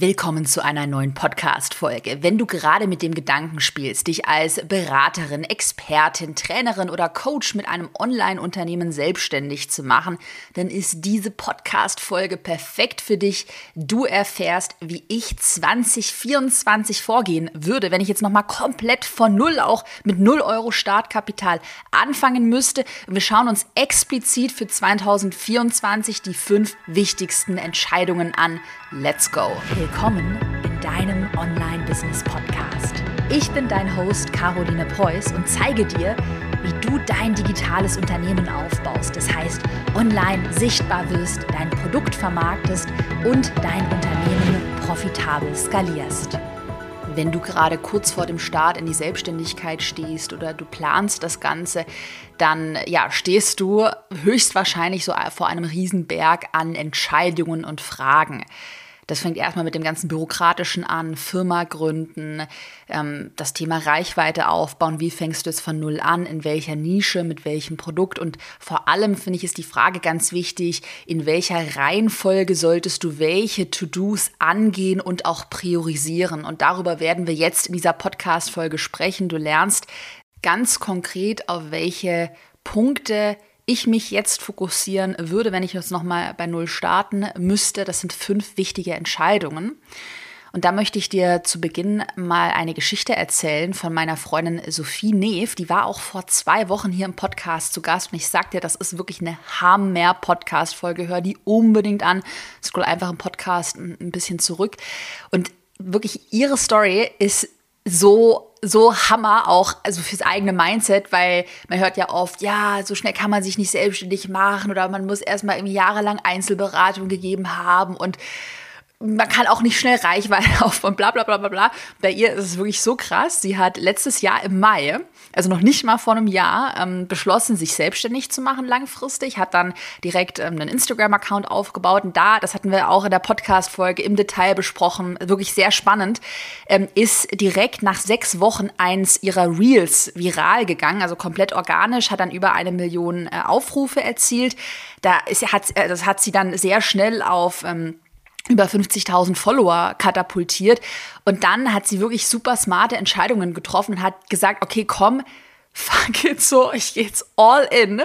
Willkommen zu einer neuen Podcast-Folge. Wenn du gerade mit dem Gedanken spielst, dich als Beraterin, Expertin, Trainerin oder Coach mit einem Online-Unternehmen selbstständig zu machen, dann ist diese Podcast-Folge perfekt für dich. Du erfährst, wie ich 2024 vorgehen würde, wenn ich jetzt nochmal komplett von Null auch mit Null Euro Startkapital anfangen müsste. Wir schauen uns explizit für 2024 die fünf wichtigsten Entscheidungen an. Let's go! willkommen in deinem Online-Business-Podcast. Ich bin dein Host Caroline Preuß und zeige dir, wie du dein digitales Unternehmen aufbaust. Das heißt, online sichtbar wirst, dein Produkt vermarktest und dein Unternehmen profitabel skalierst. Wenn du gerade kurz vor dem Start in die Selbstständigkeit stehst oder du planst das Ganze, dann ja, stehst du höchstwahrscheinlich so vor einem Riesenberg an Entscheidungen und Fragen. Das fängt erstmal mit dem ganzen Bürokratischen an, Firma gründen, ähm, das Thema Reichweite aufbauen, wie fängst du es von null an, in welcher Nische, mit welchem Produkt und vor allem finde ich ist die Frage ganz wichtig, in welcher Reihenfolge solltest du welche To-Dos angehen und auch priorisieren. Und darüber werden wir jetzt in dieser Podcast-Folge sprechen. Du lernst ganz konkret, auf welche Punkte ich mich jetzt fokussieren würde, wenn ich jetzt nochmal bei Null starten müsste. Das sind fünf wichtige Entscheidungen. Und da möchte ich dir zu Beginn mal eine Geschichte erzählen von meiner Freundin Sophie Neef. Die war auch vor zwei Wochen hier im Podcast zu Gast. Und ich sag dir, das ist wirklich eine Hammer-Podcast-Folge. Hör die unbedingt an. Scroll einfach im Podcast ein bisschen zurück. Und wirklich ihre Story ist so so Hammer auch also fürs eigene Mindset, weil man hört ja oft, ja, so schnell kann man sich nicht selbstständig machen oder man muss erstmal irgendwie jahrelang Einzelberatung gegeben haben und man kann auch nicht schnell Reichweite aufbauen, bla bla bla bla bla. Bei ihr ist es wirklich so krass. Sie hat letztes Jahr im Mai, also noch nicht mal vor einem Jahr, ähm, beschlossen, sich selbstständig zu machen langfristig, hat dann direkt ähm, einen Instagram-Account aufgebaut und da, das hatten wir auch in der Podcast-Folge im Detail besprochen, wirklich sehr spannend, ähm, ist direkt nach sechs Wochen eins ihrer Reels viral gegangen, also komplett organisch, hat dann über eine Million äh, Aufrufe erzielt. Da ist, hat, äh, das hat sie dann sehr schnell auf ähm, über 50.000 Follower katapultiert. Und dann hat sie wirklich super smarte Entscheidungen getroffen und hat gesagt, okay, komm, fuck it so, ich gehe jetzt all in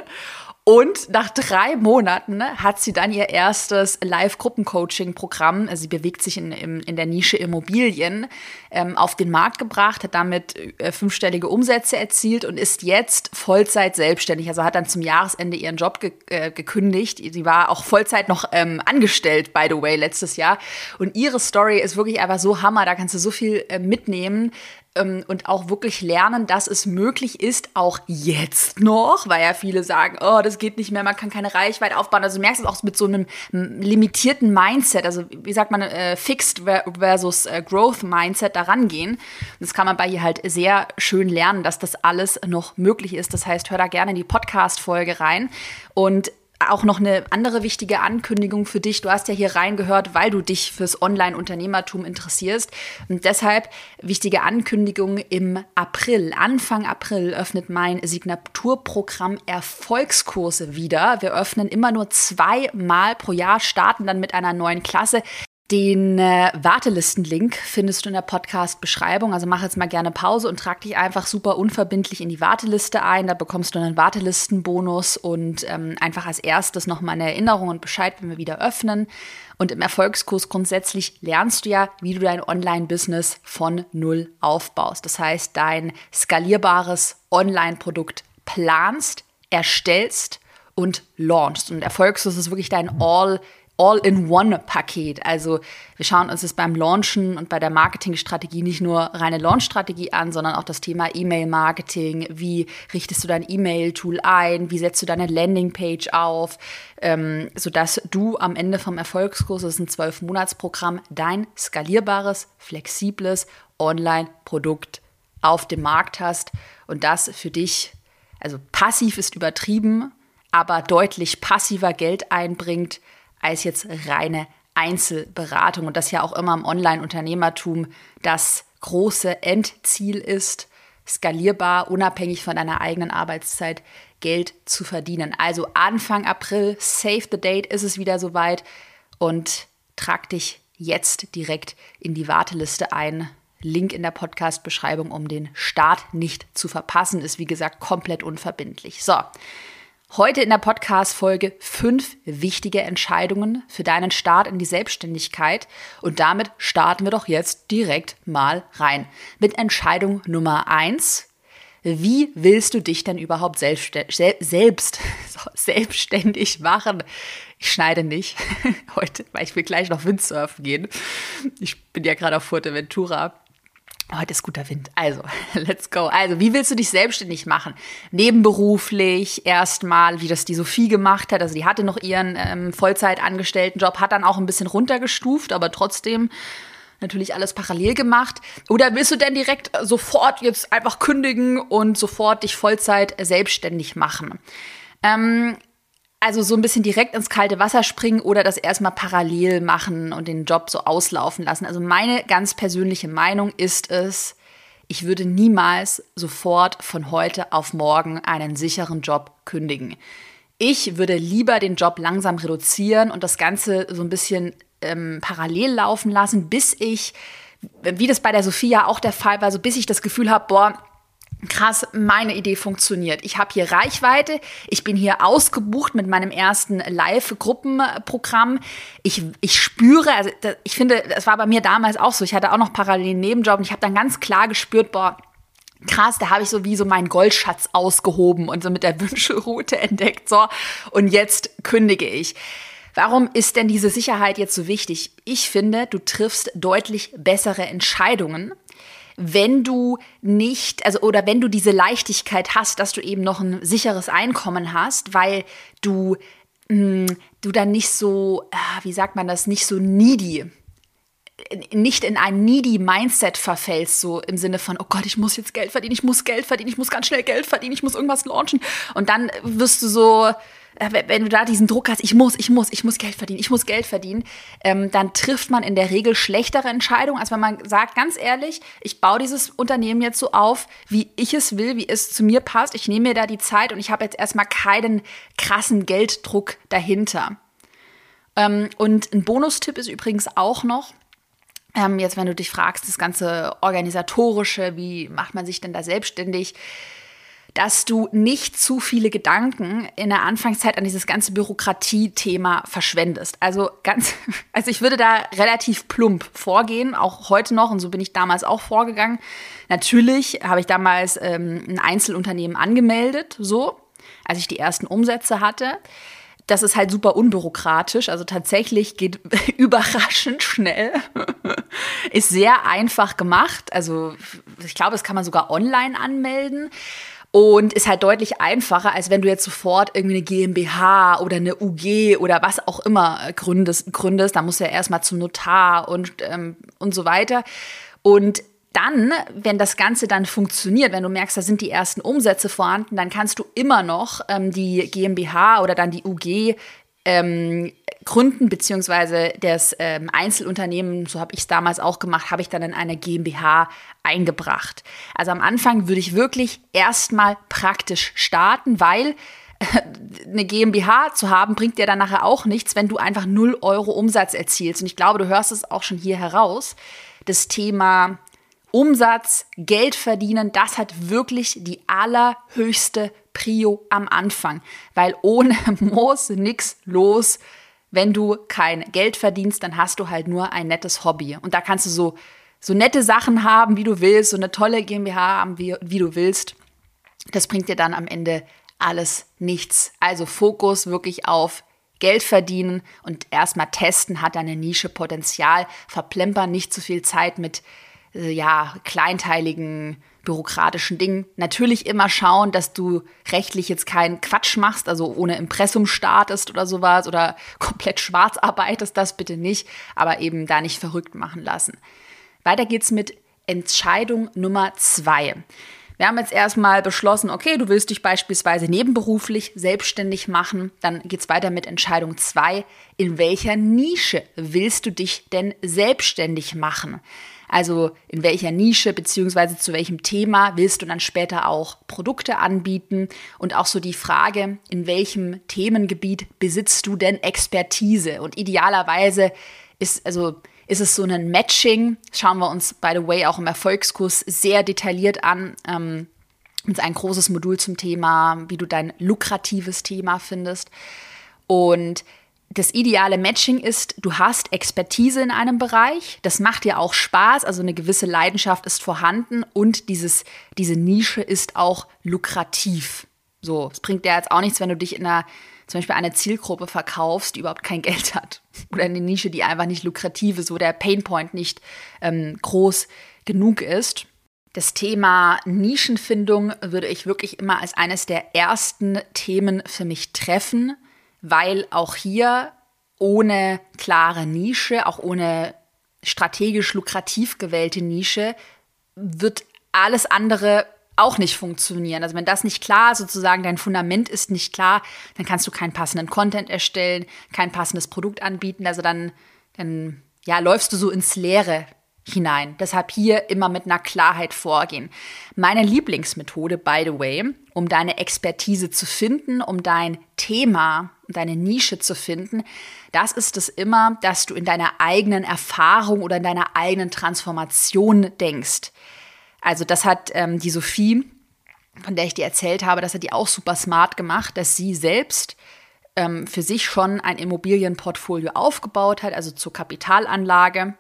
und nach drei Monaten hat sie dann ihr erstes Live-Gruppencoaching-Programm, also sie bewegt sich in, in, der Nische Immobilien, ähm, auf den Markt gebracht, hat damit äh, fünfstellige Umsätze erzielt und ist jetzt Vollzeit selbstständig. Also hat dann zum Jahresende ihren Job ge äh, gekündigt. Sie war auch Vollzeit noch ähm, angestellt, by the way, letztes Jahr. Und ihre Story ist wirklich einfach so Hammer. Da kannst du so viel äh, mitnehmen und auch wirklich lernen, dass es möglich ist, auch jetzt noch, weil ja viele sagen, oh, das geht nicht mehr, man kann keine Reichweite aufbauen. Also du merkst es auch mit so einem limitierten Mindset, also wie sagt man, äh, Fixed versus äh, Growth Mindset daran gehen. Das kann man bei ihr halt sehr schön lernen, dass das alles noch möglich ist. Das heißt, hör da gerne in die Podcast-Folge rein. Und auch noch eine andere wichtige Ankündigung für dich. Du hast ja hier reingehört, weil du dich fürs Online-Unternehmertum interessierst. Und deshalb wichtige Ankündigung im April. Anfang April öffnet mein Signaturprogramm Erfolgskurse wieder. Wir öffnen immer nur zweimal pro Jahr, starten dann mit einer neuen Klasse. Den äh, Wartelistenlink findest du in der Podcast-Beschreibung. Also mach jetzt mal gerne Pause und trag dich einfach super unverbindlich in die Warteliste ein. Da bekommst du einen Wartelistenbonus und ähm, einfach als erstes nochmal eine Erinnerung und Bescheid, wenn wir wieder öffnen. Und im Erfolgskurs grundsätzlich lernst du ja, wie du dein Online-Business von Null aufbaust. Das heißt, dein skalierbares Online-Produkt planst, erstellst und launchst. Und Erfolgskurs ist wirklich dein All- All-in-One-Paket. Also wir schauen uns das beim Launchen und bei der Marketingstrategie nicht nur reine Launch-Strategie an, sondern auch das Thema E-Mail-Marketing. Wie richtest du dein E-Mail-Tool ein? Wie setzt du deine Landingpage auf? Ähm, sodass du am Ende vom Erfolgskurs, das ist ein Zwölf-Monats-Programm, dein skalierbares, flexibles Online-Produkt auf dem Markt hast und das für dich, also passiv ist übertrieben, aber deutlich passiver Geld einbringt, als jetzt reine Einzelberatung und das ja auch immer im Online-Unternehmertum das große Endziel ist, skalierbar, unabhängig von deiner eigenen Arbeitszeit Geld zu verdienen. Also Anfang April, save the date, ist es wieder soweit und trag dich jetzt direkt in die Warteliste ein. Link in der Podcast-Beschreibung, um den Start nicht zu verpassen, ist wie gesagt komplett unverbindlich. So, heute in der Podcast-Folge fünf wichtige Entscheidungen für deinen Start in die Selbstständigkeit. Und damit starten wir doch jetzt direkt mal rein. Mit Entscheidung Nummer eins. Wie willst du dich denn überhaupt selbst, selbst selbstständig machen? Ich schneide nicht heute, weil ich will gleich noch Windsurfen gehen. Ich bin ja gerade auf Fuerteventura. Heute ist guter Wind. Also, let's go. Also, wie willst du dich selbstständig machen? Nebenberuflich erstmal, wie das die Sophie gemacht hat. Also, die hatte noch ihren ähm, Vollzeitangestelltenjob, hat dann auch ein bisschen runtergestuft, aber trotzdem natürlich alles parallel gemacht. Oder willst du denn direkt sofort jetzt einfach kündigen und sofort dich Vollzeit selbstständig machen? Ähm, also so ein bisschen direkt ins kalte Wasser springen oder das erstmal parallel machen und den Job so auslaufen lassen. Also meine ganz persönliche Meinung ist es, ich würde niemals sofort von heute auf morgen einen sicheren Job kündigen. Ich würde lieber den Job langsam reduzieren und das Ganze so ein bisschen ähm, parallel laufen lassen, bis ich, wie das bei der Sophia auch der Fall war, so bis ich das Gefühl habe, boah, krass, meine Idee funktioniert. Ich habe hier Reichweite, ich bin hier ausgebucht mit meinem ersten Live-Gruppenprogramm. Ich, ich spüre, also ich finde, das war bei mir damals auch so, ich hatte auch noch parallel einen Nebenjob und ich habe dann ganz klar gespürt, boah, krass, da habe ich so wie so meinen Goldschatz ausgehoben und so mit der Wünschelroute entdeckt, so, und jetzt kündige ich. Warum ist denn diese Sicherheit jetzt so wichtig? Ich finde, du triffst deutlich bessere Entscheidungen, wenn du nicht, also oder wenn du diese Leichtigkeit hast, dass du eben noch ein sicheres Einkommen hast, weil du, mh, hm, du dann nicht so, ah, wie sagt man das, nicht so needy nicht in ein needy Mindset verfällst, so im Sinne von, oh Gott, ich muss jetzt Geld verdienen, ich muss Geld verdienen, ich muss ganz schnell Geld verdienen, ich muss irgendwas launchen. Und dann wirst du so, wenn du da diesen Druck hast, ich muss, ich muss, ich muss Geld verdienen, ich muss Geld verdienen, ähm, dann trifft man in der Regel schlechtere Entscheidungen, als wenn man sagt, ganz ehrlich, ich baue dieses Unternehmen jetzt so auf, wie ich es will, wie es zu mir passt. Ich nehme mir da die Zeit und ich habe jetzt erstmal keinen krassen Gelddruck dahinter. Ähm, und ein Bonustipp ist übrigens auch noch, ähm, jetzt wenn du dich fragst, das ganze organisatorische, wie macht man sich denn da selbstständig? Dass du nicht zu viele Gedanken in der Anfangszeit an dieses ganze Bürokratie-Thema verschwendest. Also ganz, also ich würde da relativ plump vorgehen, auch heute noch, und so bin ich damals auch vorgegangen. Natürlich habe ich damals ähm, ein Einzelunternehmen angemeldet, so, als ich die ersten Umsätze hatte. Das ist halt super unbürokratisch, also tatsächlich geht überraschend schnell. ist sehr einfach gemacht. Also ich glaube, das kann man sogar online anmelden und ist halt deutlich einfacher, als wenn du jetzt sofort irgendwie eine GmbH oder eine UG oder was auch immer gründest. gründest. Da musst du ja erstmal zum Notar und, ähm, und so weiter. Und dann, wenn das Ganze dann funktioniert, wenn du merkst, da sind die ersten Umsätze vorhanden, dann kannst du immer noch ähm, die GmbH oder dann die UG ähm, gründen, beziehungsweise das ähm, Einzelunternehmen, so habe ich es damals auch gemacht, habe ich dann in eine GmbH eingebracht. Also am Anfang würde ich wirklich erstmal praktisch starten, weil eine GmbH zu haben, bringt dir dann nachher auch nichts, wenn du einfach 0 Euro Umsatz erzielst. Und ich glaube, du hörst es auch schon hier heraus. Das Thema Umsatz, Geld verdienen, das hat wirklich die allerhöchste Prio am Anfang, weil ohne muss nichts los. Wenn du kein Geld verdienst, dann hast du halt nur ein nettes Hobby. Und da kannst du so, so nette Sachen haben, wie du willst, so eine tolle GmbH haben, wie, wie du willst. Das bringt dir dann am Ende alles nichts. Also Fokus wirklich auf Geld verdienen und erstmal testen, hat deine Nische Potenzial, verplempern nicht zu viel Zeit mit äh, ja, kleinteiligen bürokratischen Dingen. Natürlich immer schauen, dass du rechtlich jetzt keinen Quatsch machst, also ohne Impressum startest oder sowas oder komplett schwarz arbeitest, das bitte nicht, aber eben da nicht verrückt machen lassen. Weiter geht's mit Entscheidung Nummer zwei. Wir haben jetzt erstmal beschlossen, okay, du willst dich beispielsweise nebenberuflich selbstständig machen. Dann geht's weiter mit Entscheidung zwei. In welcher Nische willst du dich denn selbstständig machen? Also in welcher Nische beziehungsweise zu welchem Thema willst du dann später auch Produkte anbieten? Und auch so die Frage, in welchem Themengebiet besitzt du denn Expertise? Und idealerweise ist, also Ist es so ein Matching? Schauen wir uns, by the way, auch im Erfolgskurs sehr detailliert an. Ähm, ist ein großes Modul zum Thema, wie du dein lukratives Thema findest. Und das ideale Matching ist, du hast Expertise in einem Bereich, das macht dir auch Spaß, also eine gewisse Leidenschaft ist vorhanden und dieses, diese Nische ist auch lukrativ. So, es bringt dir jetzt auch nichts, wenn du dich in einer, zum Beispiel eine Zielgruppe verkaufst, die überhaupt kein Geld hat. Oder eine Nische, die einfach nicht lukrativ ist, wo der Painpoint nicht ähm, groß genug ist. Das Thema Nischenfindung würde ich wirklich immer als eines der ersten Themen für mich treffen, weil auch hier ohne klare Nische, auch ohne strategisch lukrativ gewählte Nische, wird alles andere auch nicht funktionieren. Also wenn das nicht klar, sozusagen dein Fundament ist nicht klar, dann kannst du keinen passenden Content erstellen, kein passendes Produkt anbieten. Also dann, dann ja, läufst du so ins Leere hinein. Deshalb hier immer mit einer Klarheit vorgehen. Meine Lieblingsmethode, by the way, um deine Expertise zu finden, um dein Thema, deine Nische zu finden, das ist es immer, dass du in deiner eigenen Erfahrung oder in deiner eigenen Transformation denkst. Also das hat ähm, die Sophie, von der ich dir erzählt habe, das hat die auch super smart gemacht, dass sie selbst ähm, für sich schon ein Immobilienportfolio aufgebaut hat, also zur Kapitalanlage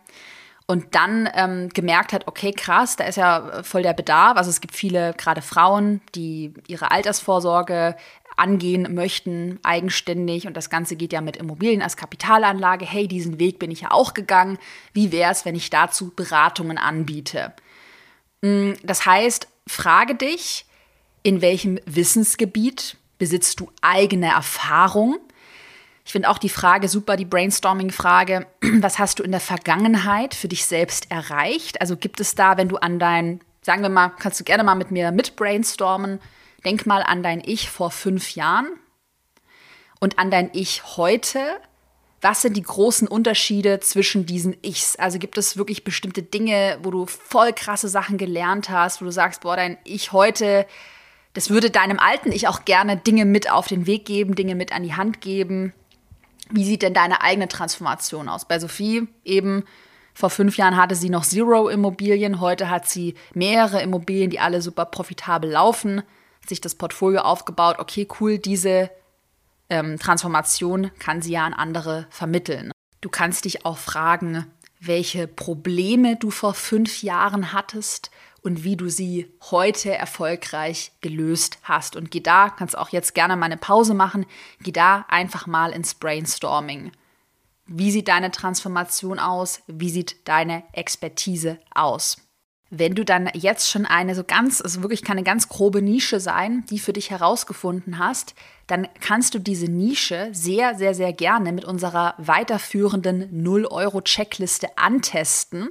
und dann ähm, gemerkt hat, okay, krass, da ist ja voll der Bedarf. Also es gibt viele, gerade Frauen, die ihre Altersvorsorge angehen möchten, eigenständig. Und das Ganze geht ja mit Immobilien als Kapitalanlage. Hey, diesen Weg bin ich ja auch gegangen. Wie wäre es, wenn ich dazu Beratungen anbiete? Mm, das heißt, frage dich, in welchem Wissensgebiet besitzt du eigene Erfahrung? Ich finde auch die Frage super, die Brainstorming-Frage, was hast du in der Vergangenheit für dich selbst erreicht? Also gibt es da, wenn du an dein, sagen wir mal, kannst du gerne mal mit mir mit brainstormen, denk mal an dein Ich vor fünf Jahren und an dein Ich heute. Was sind die großen Unterschiede zwischen diesen Ichs? Also gibt es wirklich bestimmte Dinge, wo du voll krasse Sachen gelernt hast, wo du sagst, boah, dein Ich heute, das würde deinem alten Ich auch gerne Dinge mit auf den Weg geben, Dinge mit an die Hand geben. Wie sieht denn deine eigene Transformation aus? Bei Sophie eben vor fünf Jahren hatte sie noch Zero Immobilien, heute hat sie mehrere Immobilien, die alle super profitabel laufen, sich das Portfolio aufgebaut. Okay, cool, diese ähm, Transformation kann sie ja an andere vermitteln. Du kannst dich auch fragen, welche Probleme du vor fünf Jahren hattest und wie du sie heute erfolgreich gelöst hast. Und geh da, kannst auch jetzt gerne mal eine Pause machen, geh da einfach mal ins Brainstorming. Wie sieht deine Transformation aus? Wie sieht deine Expertise aus? Wenn du dann jetzt schon eine so ganz, also wirklich keine ganz grobe Nische sein, die für dich herausgefunden hast, dann kannst du diese Nische sehr, sehr, sehr gerne mit unserer weiterführenden 0-Euro-Checkliste antesten.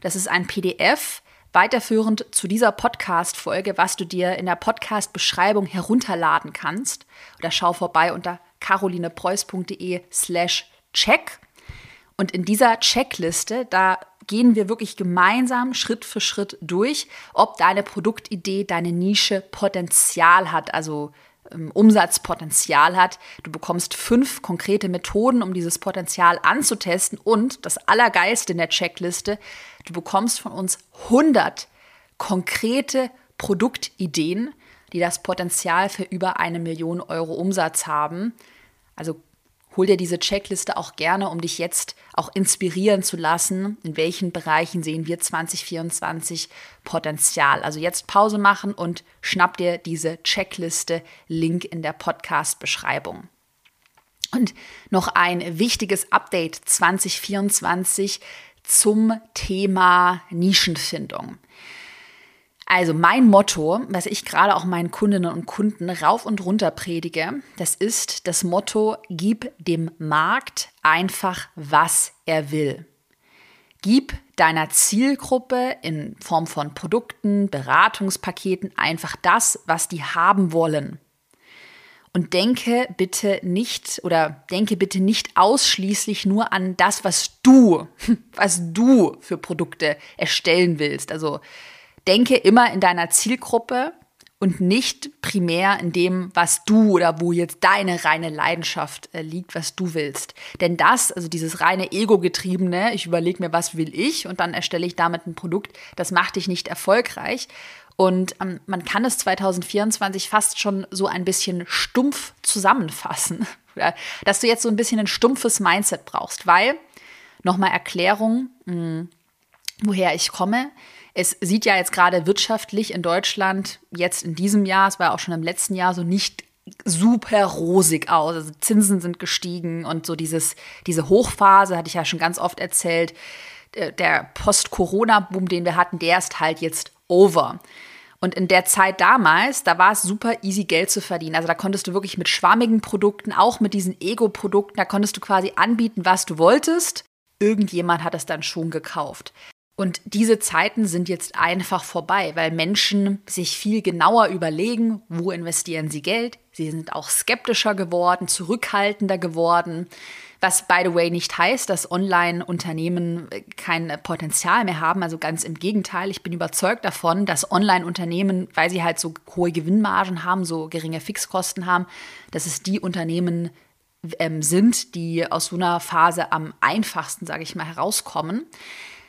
Das ist ein PDF, weiterführend zu dieser Podcast-Folge, was du dir in der Podcast-Beschreibung herunterladen kannst. Oder schau vorbei unter carolinepreuß.de slash check. Und in dieser Checkliste, da gehen wir wirklich gemeinsam Schritt für Schritt durch, ob deine Produktidee, deine Nische Potenzial hat, also ähm, Umsatzpotenzial hat. Du bekommst fünf konkrete Methoden, um dieses Potenzial anzutesten. Und das Allergeiste in der Checkliste, du bekommst von uns 100 konkrete Produktideen, die das Potenzial für über eine Million Euro Umsatz haben. Also hol dir diese Checkliste auch gerne, um dich jetzt auch inspirieren zu lassen, in welchen Bereichen sehen wir 2024 Potenzial. Also jetzt Pause machen und schnapp dir diese Checkliste, Link in der Podcast-Beschreibung. Und noch ein wichtiges Update 2024 zum Thema Nischenfindung. Also mein Motto, was ich gerade auch meinen Kundinnen und Kunden rauf und runter predige, das ist das Motto, gib dem Markt einfach, was er will. Gib deiner Zielgruppe in Form von Produkten, Beratungspaketen einfach das, was die haben wollen. Und denke bitte nicht oder denke bitte nicht ausschließlich nur an das, was du, was du für Produkte erstellen willst. Also denke immer in deiner Zielgruppe und nicht primär in dem, was du oder wo jetzt deine reine Leidenschaft äh, liegt, was du willst. Denn das, also dieses reine Ego-getriebene, ich überlege mir, was will ich und dann erstelle ich damit ein Produkt, das macht dich nicht erfolgreich. Und ähm, man kann es 2024 fast schon so ein bisschen stumpf zusammenfassen, dass du jetzt so ein bisschen ein stumpfes Mindset brauchst, weil, nochmal Erklärung, mh, hm, woher ich komme. Es sieht ja jetzt gerade wirtschaftlich in Deutschland jetzt in diesem Jahr, es war auch schon im letzten Jahr so nicht super rosig aus. Also Zinsen sind gestiegen und so dieses, diese Hochphase, hatte ich ja schon ganz oft erzählt, äh, der Post-Corona-Boom, den wir hatten, der ist halt jetzt over. Und in der Zeit damals, da war es super easy, Geld zu verdienen. Also da konntest du wirklich mit schwammigen Produkten, auch mit diesen Ego-Produkten, da konntest du quasi anbieten, was du wolltest. Irgendjemand hat es dann schon gekauft. Und diese Zeiten sind jetzt einfach vorbei, weil Menschen sich viel genauer überlegen, wo investieren sie Geld. Sie sind auch skeptischer geworden, zurückhaltender geworden. Was, by the way, nicht heißt, dass Online-Unternehmen kein Potenzial mehr haben. Also ganz im Gegenteil. Ich bin überzeugt davon, dass Online-Unternehmen, weil sie halt so hohe Gewinnmargen haben, so geringe Fixkosten haben, dass es die Unternehmen ähm, sind, die aus so einer Phase am einfachsten, sage ich mal, herauskommen.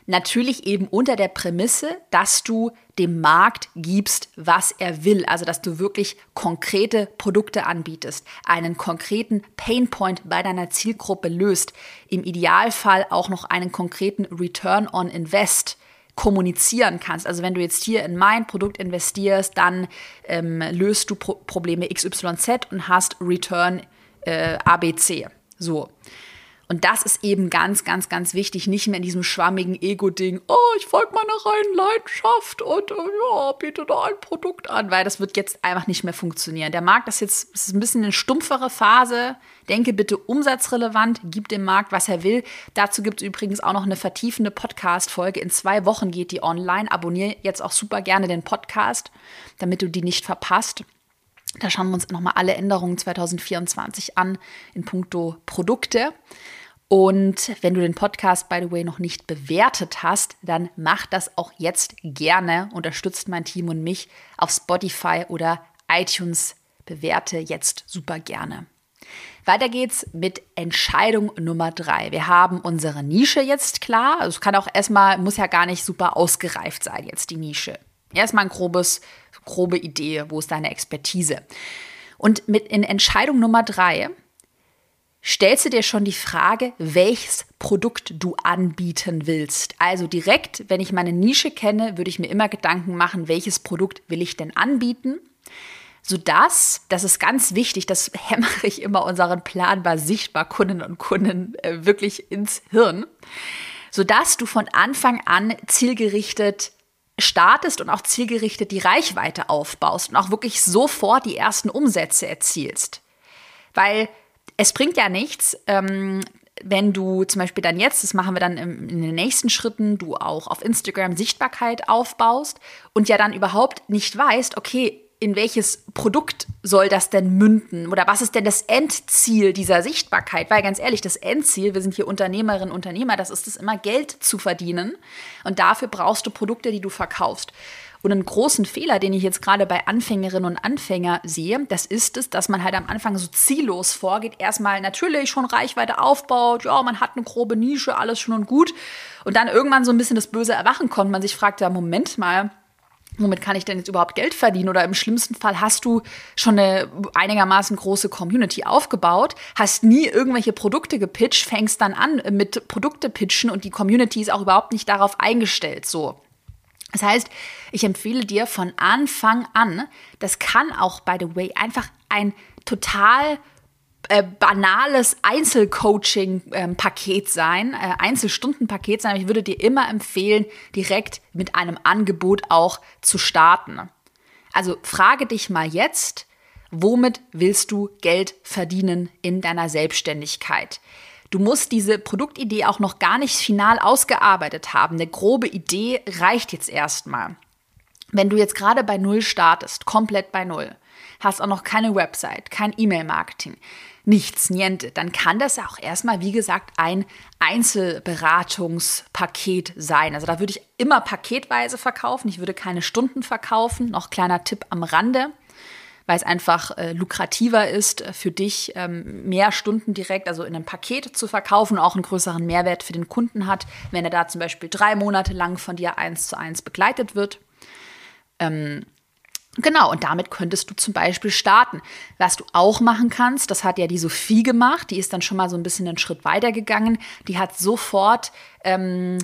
Natürlich eben unter der Prämisse, dass du dem Markt gibst, was er will. Also, dass du wirklich konkrete Produkte anbietest, einen konkreten Painpoint bei deiner Zielgruppe löst. Im Idealfall auch noch einen konkreten Return on Invest kommunizieren kannst. Also wenn du jetzt hier in mein Produkt investierst, dann ähm, löst du Pro Probleme XYZ und hast Return äh, ABC. So. Und das ist eben ganz, ganz, ganz wichtig, nicht mehr in diesem schwammigen Ego-Ding, oh, ich folge meiner reinen Leidenschaft und äh, ja, biete da ein Produkt an, weil das wird jetzt einfach nicht mehr funktionieren. Der Markt ist jetzt ist ein bisschen eine stumpfere Phase. Denke bitte umsatzrelevant, gib dem Markt, was er will. Dazu gibt es übrigens auch noch eine vertiefende Podcast-Folge. In zwei Wochen geht die online. Abonniere jetzt auch super gerne den Podcast, damit du die nicht verpasst. Da schauen wir uns nochmal alle Änderungen 2024 an in puncto Produkte. Und wenn du den Podcast, by the way, noch nicht bewertet hast, dann mach das auch jetzt gerne. Unterstützt mein Team und mich auf Spotify oder iTunes. Bewerte jetzt super gerne. Weiter geht's mit Entscheidung Nummer drei. Wir haben unsere Nische jetzt klar. Es kann auch erstmal, muss ja gar nicht super ausgereift sein, jetzt die Nische. Erstmal ein grobes, grobe Idee, wo ist deine Expertise? Und mit in Entscheidung Nummer drei stellst du dir schon die Frage, welches Produkt du anbieten willst. Also direkt, wenn ich meine Nische kenne, würde ich mir immer Gedanken machen, welches Produkt will ich denn anbieten? Sodass, das ist ganz wichtig, das hämmere ich immer unseren planbar sichtbar Kunden und Kunden äh, wirklich ins Hirn, sodass du von Anfang an zielgerichtet startest und auch zielgerichtet die Reichweite aufbaust und auch wirklich sofort die ersten Umsätze erzielst. Weil es bringt ja nichts, ähm, wenn du zum Beispiel dann jetzt, das machen wir dann in den nächsten Schritten, du auch auf Instagram Sichtbarkeit aufbaust und ja dann überhaupt nicht weißt, okay, in welches Produkt soll das denn münden? Oder was ist denn das Endziel dieser Sichtbarkeit? Weil ganz ehrlich, das Endziel, wir sind hier Unternehmerinnen, Unternehmer, das ist es immer, Geld zu verdienen. Und dafür brauchst du Produkte, die du verkaufst. Und einen großen Fehler, den ich jetzt gerade bei Anfängerinnen und Anfängern sehe, das ist es, dass man halt am Anfang so ziellos vorgeht. Erstmal natürlich schon Reichweite aufbaut, ja, man hat eine grobe Nische, alles schon und gut. Und dann irgendwann so ein bisschen das böse Erwachen kommt. Man sich fragt, ja, Moment mal, womit kann ich denn jetzt überhaupt Geld verdienen? Oder im schlimmsten Fall hast du schon eine einigermaßen große Community aufgebaut, hast nie irgendwelche Produkte gepitcht, fängst dann an mit Produkte pitchen und die Community ist auch überhaupt nicht darauf eingestellt. So. Das heißt, ich empfehle dir von Anfang an, das kann auch, by the way, einfach ein total äh, banales Einzelcoaching-Paket sein, äh, Einzelstundenpaket sein. Ich würde dir immer empfehlen, direkt mit einem Angebot auch zu starten. Also frage dich mal jetzt, womit willst du Geld verdienen in deiner Selbstständigkeit? Du musst diese Produktidee auch noch gar nicht final ausgearbeitet haben. Eine grobe Idee reicht jetzt erstmal. Wenn du jetzt gerade bei Null startest, komplett bei Null, hast auch noch keine Website, kein E-Mail-Marketing, nichts, niente, dann kann das auch erstmal, wie gesagt, ein Einzelberatungspaket sein. Also da würde ich immer paketweise verkaufen. Ich würde keine Stunden verkaufen. Noch kleiner Tipp am Rande weil es einfach äh, lukrativer ist äh, für dich, ähm, mehr Stunden direkt, also in einem Paket zu verkaufen, auch einen größeren Mehrwert für den Kunden hat, wenn er da zum Beispiel drei Monate lang von dir eins zu eins begleitet wird. Ähm, Genau, und damit könntest du zum Beispiel starten. Was du auch machen kannst, das hat ja die Sophie gemacht, die ist dann schon mal so ein bisschen einen Schritt weiter gegangen. Die hat sofort ähm,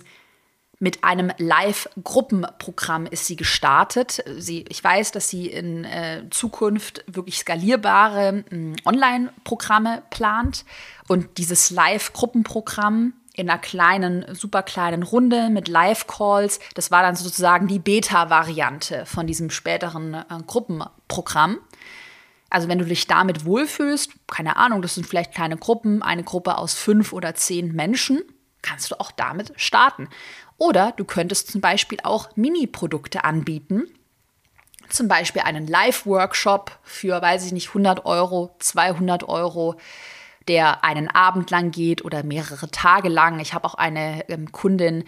mit einem Live-Gruppenprogramm ist sie gestartet. Sie, ich weiß, dass sie in äh, Zukunft wirklich skalierbare äh, Online-Programme plant. Und dieses Live-Gruppenprogramm in einer kleinen, super kleinen Runde mit Live-Calls. Das war dann sozusagen die Beta-Variante von diesem späteren äh, Gruppenprogramm. Also wenn du dich damit wohlfühlst, keine Ahnung, das sind vielleicht kleine Gruppen, eine Gruppe aus fünf oder zehn Menschen, kannst du auch damit starten. Oder du könntest zum Beispiel auch Mini-Produkte anbieten. Zum Beispiel einen Live-Workshop für, weiß ich nicht, 100 Euro, 200 Euro der einen Abend lang geht oder mehrere Tage lang. Ich habe auch eine ähm, Kundin,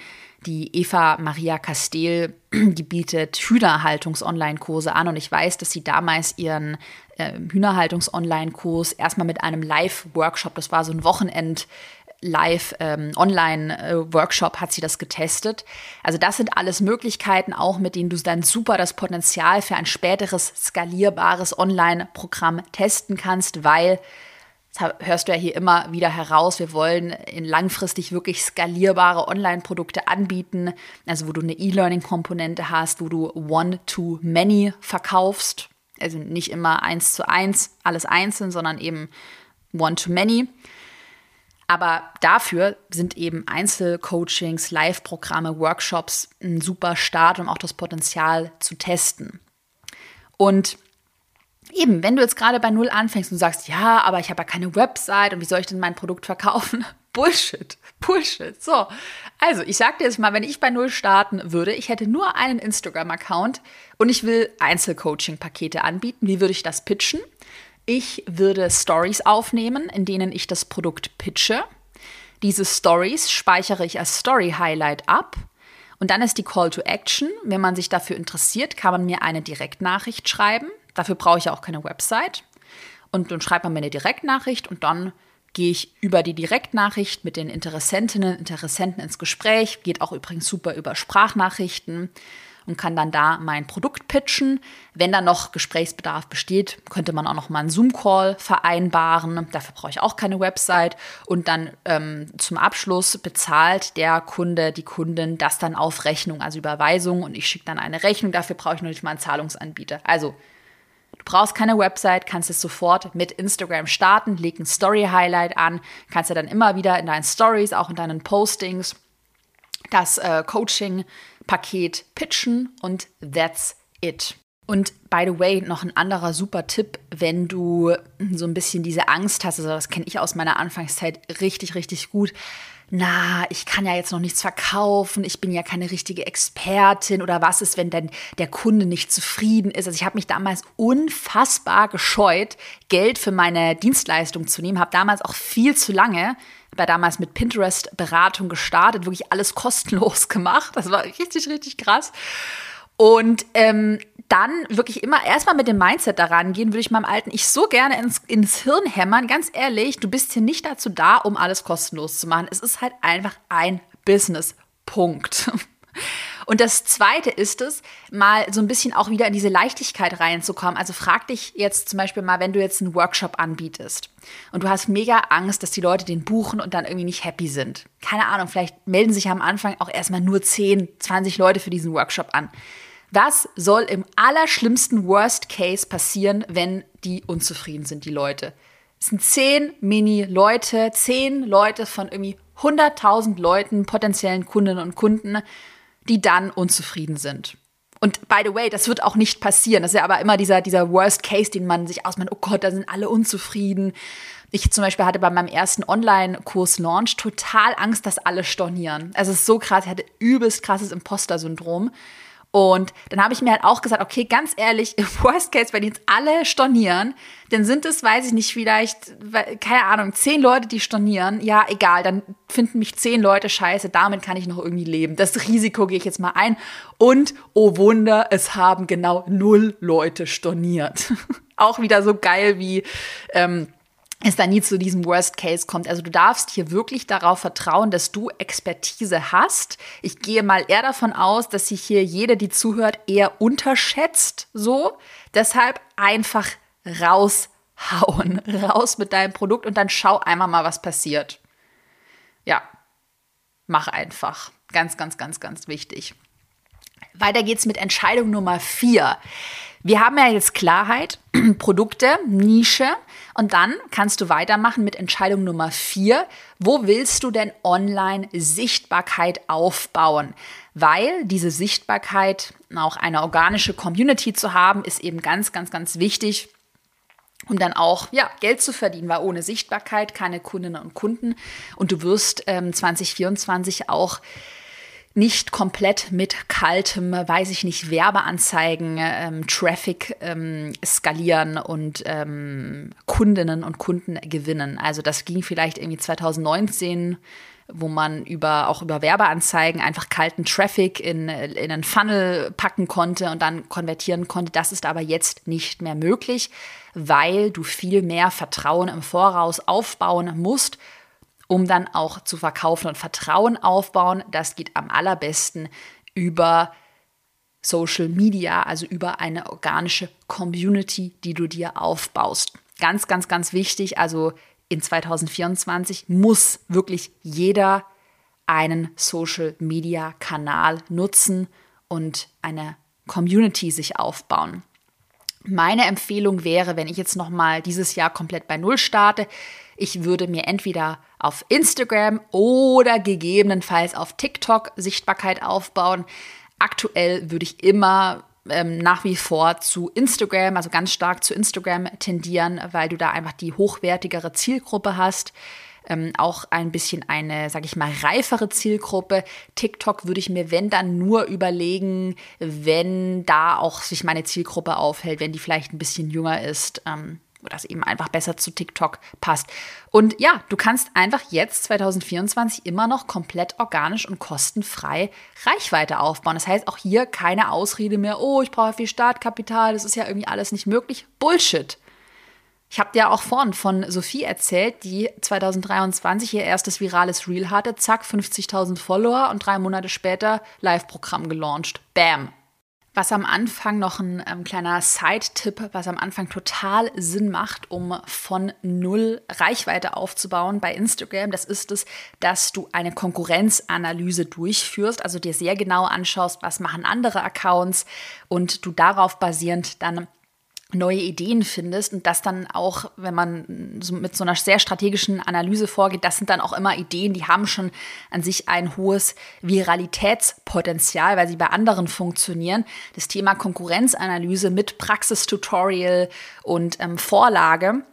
die Eva Maria Castel, die bietet Hühnerhaltungs-Online-Kurse an und ich weiß, dass sie damals ihren äh, Hühnerhaltungs-Online-Kurs erstmal mit einem Live-Workshop, das war so ein Wochenend, Live ähm, äh, hat sie das getestet. Also das sind alles Möglichkeiten, auch mit denen du dann super das Potenzial für ein späteres skalierbares Online-Programm testen kannst, weil das hörst du ja hier immer wieder heraus. Wir wollen in langfristig wirklich skalierbare Online-Produkte anbieten, also wo du eine E-Learning-Komponente hast, wo du One-to-Many verkaufst. Also nicht immer eins zu eins, alles einzeln, sondern eben One-to-Many. Aber dafür sind eben Einzelcoachings, Live-Programme, Workshops ein super Start, um auch das Potenzial zu testen. Und eben, wenn du jetzt gerade bei Null anfängst und sagst, ja, aber ich habe ja keine Website und wie soll ich denn mein Produkt verkaufen? Bullshit, Bullshit. So, also ich sag dir jetzt mal, wenn ich bei Null starten würde, ich hätte nur einen Instagram-Account und ich will Einzelcoaching-Pakete anbieten. Wie würde ich das pitchen? Ich würde Stories aufnehmen, in denen ich das Produkt pitche. Diese Stories speichere ich als Story Highlight ab. Und dann ist die Call to Action. Wenn man sich dafür interessiert, kann man mir eine Direktnachricht schreiben. Dafür brauche ich ja auch keine Website. Und dann schreibt man mir eine Direktnachricht und dann gehe ich über die Direktnachricht mit den Interessentinnen, Interessenten ins Gespräch. Geht auch übrigens super über Sprachnachrichten und kann dann da mein Produkt pitchen. Wenn da noch Gesprächsbedarf besteht, könnte man auch noch mal einen Zoom-Call vereinbaren. Dafür brauche ich auch keine Website. Und dann ähm, zum Abschluss bezahlt der Kunde, die Kundin das dann auf Rechnung, also Überweisung. Und ich schicke dann eine Rechnung. Dafür brauche ich noch nicht mal einen Zahlungsanbieter. Also Du brauchst keine Website, kannst es sofort mit Instagram starten, leg ein Story-Highlight an, kannst ja dann immer wieder in deinen Stories, auch in deinen Postings, das äh, Coaching-Paket pitchen und that's it. Und by the way, noch ein anderer super Tipp, wenn du so ein bisschen diese Angst hast, also das kenne ich aus meiner Anfangszeit richtig, richtig gut na, ich kann ja jetzt noch nichts verkaufen, ich bin ja keine richtige Expertin oder was ist, wenn denn der Kunde nicht zufrieden ist. Also ich habe mich damals unfassbar gescheut, Geld für meine Dienstleistung zu nehmen, habe damals auch viel zu lange bei damals mit Pinterest Beratung gestartet, wirklich alles kostenlos gemacht. Das war richtig, richtig krass. Und ähm, dann wirklich immer erstmal mit dem Mindset daran gehen, würde ich meinem alten Ich so gerne ins, ins Hirn hämmern. Ganz ehrlich, du bist hier nicht dazu da, um alles kostenlos zu machen. Es ist halt einfach ein Business. Punkt. Und das Zweite ist es, mal so ein bisschen auch wieder in diese Leichtigkeit reinzukommen. Also frag dich jetzt zum Beispiel mal, wenn du jetzt einen Workshop anbietest und du hast mega Angst, dass die Leute den buchen und dann irgendwie nicht happy sind. Keine Ahnung, vielleicht melden sich am Anfang auch erstmal nur 10, 20 Leute für diesen Workshop an. Was soll im allerschlimmsten Worst Case passieren, wenn die unzufrieden sind, die Leute? Es sind zehn Mini-Leute, zehn Leute von irgendwie 100.000 Leuten, potenziellen Kundinnen und Kunden, die dann unzufrieden sind. Und by the way, das wird auch nicht passieren. Das ist ja aber immer dieser, dieser Worst Case, den man sich ausmacht. Oh Gott, da sind alle unzufrieden. Ich zum Beispiel hatte bei meinem ersten Online-Kurs-Launch total Angst, dass alle stornieren. Also es ist so krass, ich hatte übelst krasses Imposter-Syndrom. Und dann habe ich mir halt auch gesagt, okay, ganz ehrlich, im Worst Case, wenn jetzt alle stornieren, dann sind es, weiß ich nicht, vielleicht, keine Ahnung, zehn Leute, die stornieren. Ja, egal, dann finden mich zehn Leute scheiße, damit kann ich noch irgendwie leben. Das Risiko gehe ich jetzt mal ein. Und, oh Wunder, es haben genau null Leute storniert. auch wieder so geil wie, ähm, es da nie zu diesem Worst Case kommt. Also du darfst hier wirklich darauf vertrauen, dass du Expertise hast. Ich gehe mal eher davon aus, dass sich hier jede, die zuhört, eher unterschätzt. So, deshalb einfach raushauen, raus mit deinem Produkt und dann schau einmal mal, was passiert. Ja, mach einfach. Ganz, ganz, ganz, ganz wichtig. Weiter geht's mit Entscheidung Nummer vier. Wir haben ja jetzt Klarheit, Produkte, Nische und dann kannst du weitermachen mit Entscheidung Nummer vier. Wo willst du denn online Sichtbarkeit aufbauen? Weil diese Sichtbarkeit, auch eine organische Community zu haben, ist eben ganz, ganz, ganz wichtig um dann auch ja, Geld zu verdienen, weil ohne Sichtbarkeit keine Kundinnen und Kunden. Und du wirst ähm, 2024 auch nicht komplett mit kaltem, weiß ich nicht, Werbeanzeigen, ähm, Traffic ähm, skalieren und ähm, Kundinnen und Kunden gewinnen. Also das ging vielleicht irgendwie 2019 wo man über, auch über Werbeanzeigen einfach kalten Traffic in, in einen Funnel packen konnte und dann konvertieren konnte. Das ist aber jetzt nicht mehr möglich, weil du viel mehr Vertrauen im Voraus aufbauen musst um dann auch zu verkaufen und Vertrauen aufbauen. Das geht am allerbesten über Social Media, also über eine organische Community, die du dir aufbaust. Ganz, ganz, ganz wichtig. Also in 2024 muss wirklich jeder einen Social Media Kanal nutzen und eine Community sich aufbauen. Meine Empfehlung wäre, wenn ich jetzt noch mal dieses Jahr komplett bei Null starte, ich würde mir entweder auf Instagram oder gegebenenfalls auf TikTok Sichtbarkeit aufbauen. Aktuell würde ich immer ähm, nach wie vor zu Instagram, also ganz stark zu Instagram tendieren, weil du da einfach die hochwertigere Zielgruppe hast. Ähm, auch ein bisschen eine, sag ich mal, reifere Zielgruppe. TikTok würde ich mir, wenn dann nur überlegen, wenn da auch sich meine Zielgruppe aufhält, wenn die vielleicht ein bisschen jünger ist. Ähm, das eben einfach besser zu TikTok passt. Und ja, du kannst einfach jetzt 2024 immer noch komplett organisch und kostenfrei Reichweite aufbauen. Das heißt auch hier keine Ausrede mehr, oh, ich brauche viel Startkapital, das ist ja irgendwie alles nicht möglich. Bullshit. Ich habe dir auch vorhin von Sophie erzählt, die 2023 ihr erstes virales Reel hatte, zack, 50.000 Follower und drei Monate später Live-Programm gelauncht. Bam, was am Anfang noch ein ähm, kleiner Side-Tipp, was am Anfang total Sinn macht, um von null Reichweite aufzubauen bei Instagram, das ist es, dass du eine Konkurrenzanalyse durchführst, also dir sehr genau anschaust, was machen andere Accounts und du darauf basierend dann neue Ideen findest und das dann auch, wenn man so mit so einer sehr strategischen Analyse vorgeht, das sind dann auch immer Ideen, die haben schon an sich ein hohes Viralitätspotenzial, weil sie bei anderen funktionieren. Das Thema Konkurrenzanalyse mit Praxistutorial und ähm, Vorlage.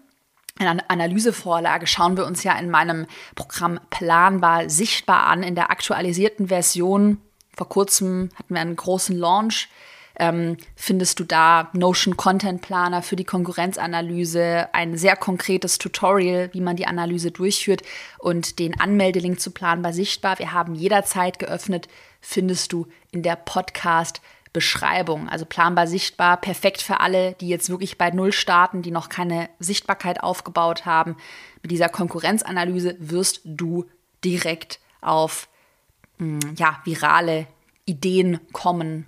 Eine Analysevorlage schauen wir uns ja in meinem Programm Planbar sichtbar an, in der aktualisierten Version. Vor kurzem hatten wir einen großen Launch ähm, findest du da Notion Content Planer für die Konkurrenzanalyse, ein sehr konkretes Tutorial, wie man die Analyse durchführt und den Anmeldelink zu Planbar sichtbar. Wir haben jederzeit geöffnet, findest du in der Podcast Beschreibung. Also planbar sichtbar, perfekt für alle, die jetzt wirklich bei Null starten, die noch keine Sichtbarkeit aufgebaut haben. Mit dieser Konkurrenzanalyse wirst du direkt auf mm, ja, virale Ideen kommen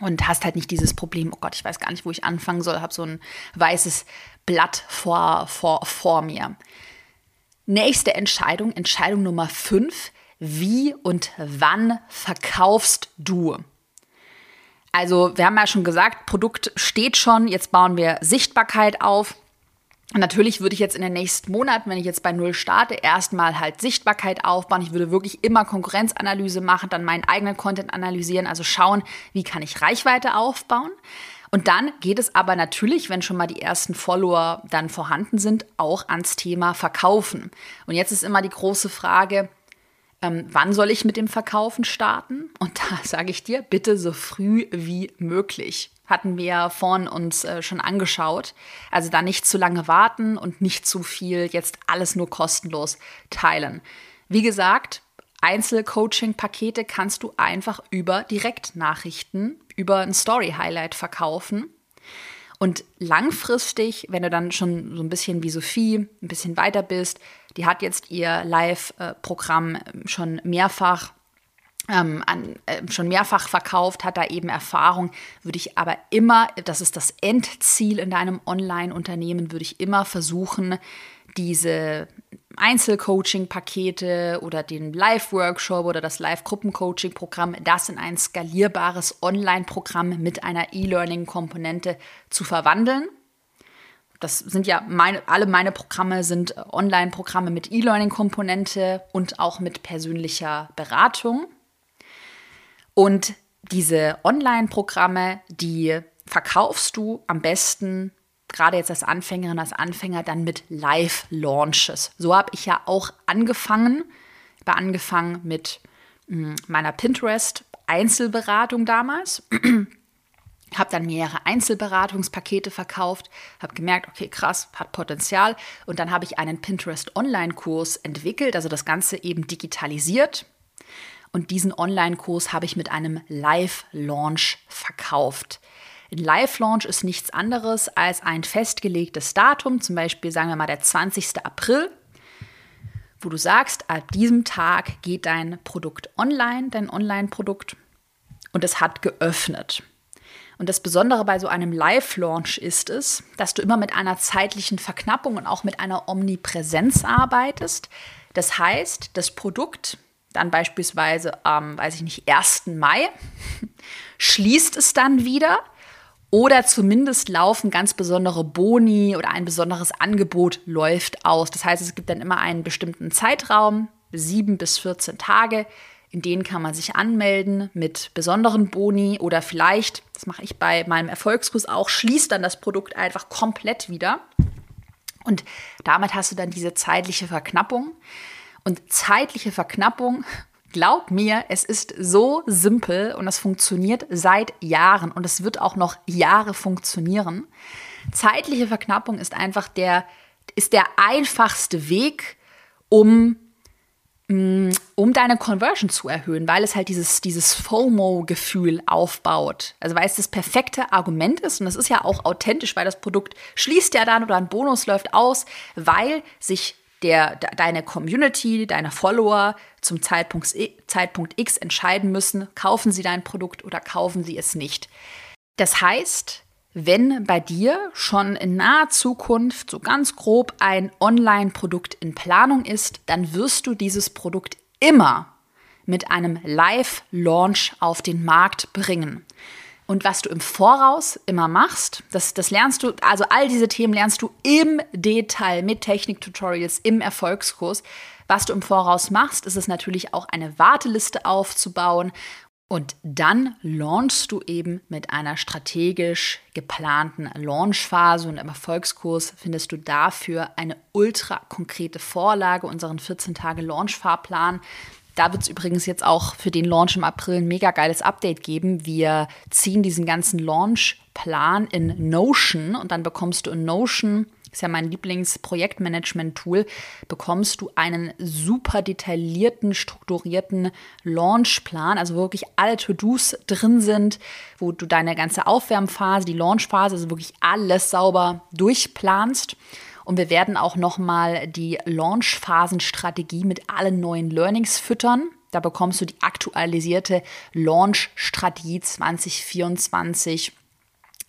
und hast halt nicht dieses Problem, oh Gott, ich weiß gar nicht, wo ich anfangen soll, habe so ein weißes Blatt vor, vor, vor mir. Nächste Entscheidung, Entscheidung Nummer 5. Wie und wann verkaufst du? Also, wir haben ja schon gesagt, Produkt steht schon, jetzt bauen wir Sichtbarkeit auf. Natürlich würde ich jetzt in den nächsten Monaten, wenn ich jetzt bei Null starte, erstmal halt Sichtbarkeit aufbauen. Ich würde wirklich immer Konkurrenzanalyse machen, dann meinen eigenen Content analysieren, also schauen, wie kann ich Reichweite aufbauen. Und dann geht es aber natürlich, wenn schon mal die ersten Follower dann vorhanden sind, auch ans Thema Verkaufen. Und jetzt ist immer die große Frage, ähm, wann soll ich mit dem Verkaufen starten? Und da sage ich dir, bitte so früh wie möglich. Hatten wir vorhin uns äh, schon angeschaut. Also da nicht zu lange warten und nicht zu viel jetzt alles nur kostenlos teilen. Wie gesagt, Einzelcoaching-Pakete kannst du einfach über Direktnachrichten, über ein Story-Highlight verkaufen. Und langfristig, wenn du dann schon so ein bisschen wie Sophie, ein bisschen weiter bist, die hat jetzt ihr Live-Programm schon mehrfach ähm, an, äh, schon mehrfach verkauft, hat da eben Erfahrung, würde ich aber immer, das ist das Endziel in deinem Online-Unternehmen, würde ich immer versuchen, diese Einzelcoaching-Pakete oder den Live-Workshop oder das Live-Gruppen-Coaching-Programm, das in ein skalierbares Online-Programm mit einer E-Learning-Komponente zu verwandeln. Das sind ja meine, alle meine Programme sind Online-Programme mit E-Learning-Komponente und auch mit persönlicher Beratung. Und diese Online-Programme, die verkaufst du am besten gerade jetzt als Anfängerin, als Anfänger dann mit Live-Launches. So habe ich ja auch angefangen. Ich habe angefangen mit hm, meiner Pinterest-Einzelberatung damals. habe dann mehrere Einzelberatungspakete verkauft, habe gemerkt, okay, krass, hat Potenzial. Und dann habe ich einen Pinterest-Online-Kurs entwickelt, also das Ganze eben digitalisiert. Und diesen Online-Kurs habe ich mit einem Live-Launch verkauft. Ein Live-Launch ist nichts anderes als ein festgelegtes Datum, zum Beispiel sagen wir mal der 20. April, wo du sagst, ab diesem Tag geht dein Produkt online, dein Online-Produkt, und es hat geöffnet. Und das Besondere bei so einem Live-Launch ist es, dass du immer mit einer zeitlichen Verknappung und auch mit einer Omnipräsenz arbeitest. Das heißt, das Produkt dann beispielsweise am, weiß ich nicht, 1. Mai schließt es dann wieder oder zumindest laufen ganz besondere Boni oder ein besonderes Angebot läuft aus. Das heißt, es gibt dann immer einen bestimmten Zeitraum, sieben bis 14 Tage, in denen kann man sich anmelden mit besonderen Boni oder vielleicht, das mache ich bei meinem Erfolgskurs auch, schließt dann das Produkt einfach komplett wieder. Und damit hast du dann diese zeitliche Verknappung. Und zeitliche Verknappung Glaub mir, es ist so simpel und es funktioniert seit Jahren und es wird auch noch Jahre funktionieren. Zeitliche Verknappung ist einfach der, ist der einfachste Weg, um, mm, um deine Conversion zu erhöhen, weil es halt dieses, dieses FOMO-Gefühl aufbaut. Also weil es das perfekte Argument ist und das ist ja auch authentisch, weil das Produkt schließt ja dann oder ein Bonus läuft aus, weil sich der, deine Community, deine Follower zum Zeitpunkt, Zeitpunkt X entscheiden müssen, kaufen sie dein Produkt oder kaufen sie es nicht. Das heißt, wenn bei dir schon in naher Zukunft so ganz grob ein Online-Produkt in Planung ist, dann wirst du dieses Produkt immer mit einem Live-Launch auf den Markt bringen. Und was du im Voraus immer machst, das, das lernst du, also all diese Themen lernst du im Detail mit Technik-Tutorials im Erfolgskurs. Was du im Voraus machst, ist es natürlich auch eine Warteliste aufzubauen. Und dann launchst du eben mit einer strategisch geplanten Launchphase und im Erfolgskurs findest du dafür eine ultra konkrete Vorlage, unseren 14 Tage Launchfahrplan, da wird es übrigens jetzt auch für den Launch im April ein mega geiles Update geben. Wir ziehen diesen ganzen Launchplan in Notion und dann bekommst du in Notion, ist ja mein Lieblingsprojektmanagement-Tool, bekommst du einen super detaillierten, strukturierten Launchplan, also wirklich alle To-Dos drin sind, wo du deine ganze Aufwärmphase, die Launchphase, also wirklich alles sauber durchplanst. Und wir werden auch nochmal die Launch-Phasen-Strategie mit allen neuen Learnings füttern. Da bekommst du die aktualisierte Launch-Strategie 2024.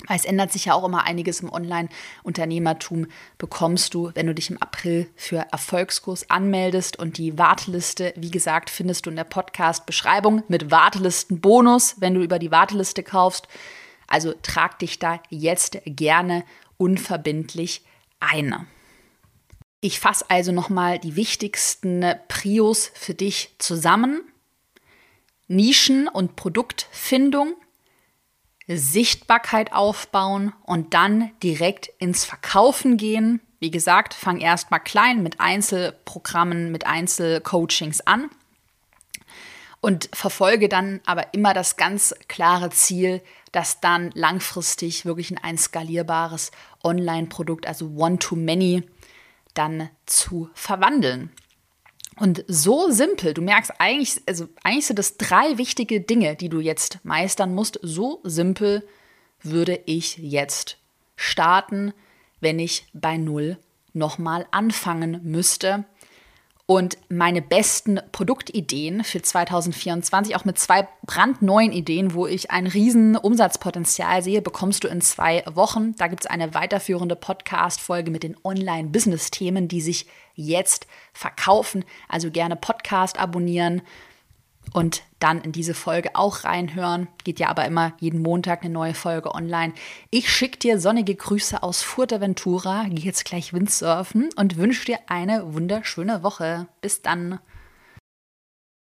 Es ändert sich ja auch immer einiges im Online-Unternehmertum. Bekommst du, wenn du dich im April für Erfolgskurs anmeldest und die Warteliste, wie gesagt, findest du in der Podcast-Beschreibung mit Wartelistenbonus, wenn du über die Warteliste kaufst. Also trag dich da jetzt gerne unverbindlich eine. Ich fasse also nochmal die wichtigsten Prios für dich zusammen. Nischen- und Produktfindung, Sichtbarkeit aufbauen und dann direkt ins Verkaufen gehen. Wie gesagt, fang erst mal klein mit Einzelprogrammen, mit Einzelcoachings an. und verfolge dann aber immer das ganz klare Ziel, das dann langfristig wirklich in ein skalierbares Online-Produkt, also One-to-Many, dann zu verwandeln. Und so simpel, du merkst eigentlich, also eigentlich sind das drei wichtige Dinge, die du jetzt meistern musst. So simpel würde ich jetzt starten, wenn ich bei Null nochmal anfangen müsste und meine besten Produktideen für 2024, auch mit zwei brandneuen Ideen, wo ich ein riesen Umsatzpotenzial sehe, bekommst du in zwei Wochen. Da gibt es eine weiterführende Podcast-Folge mit den Online-Business-Themen, die sich jetzt verkaufen. Also gerne Podcast abonnieren und dann in diese Folge auch reinhören. Geht ja aber immer jeden Montag eine neue Folge online. Ich schicke dir sonnige Grüße aus Fuerteventura, gehe jetzt gleich Windsurfen und wünsche dir eine wunderschöne Woche. Bis dann.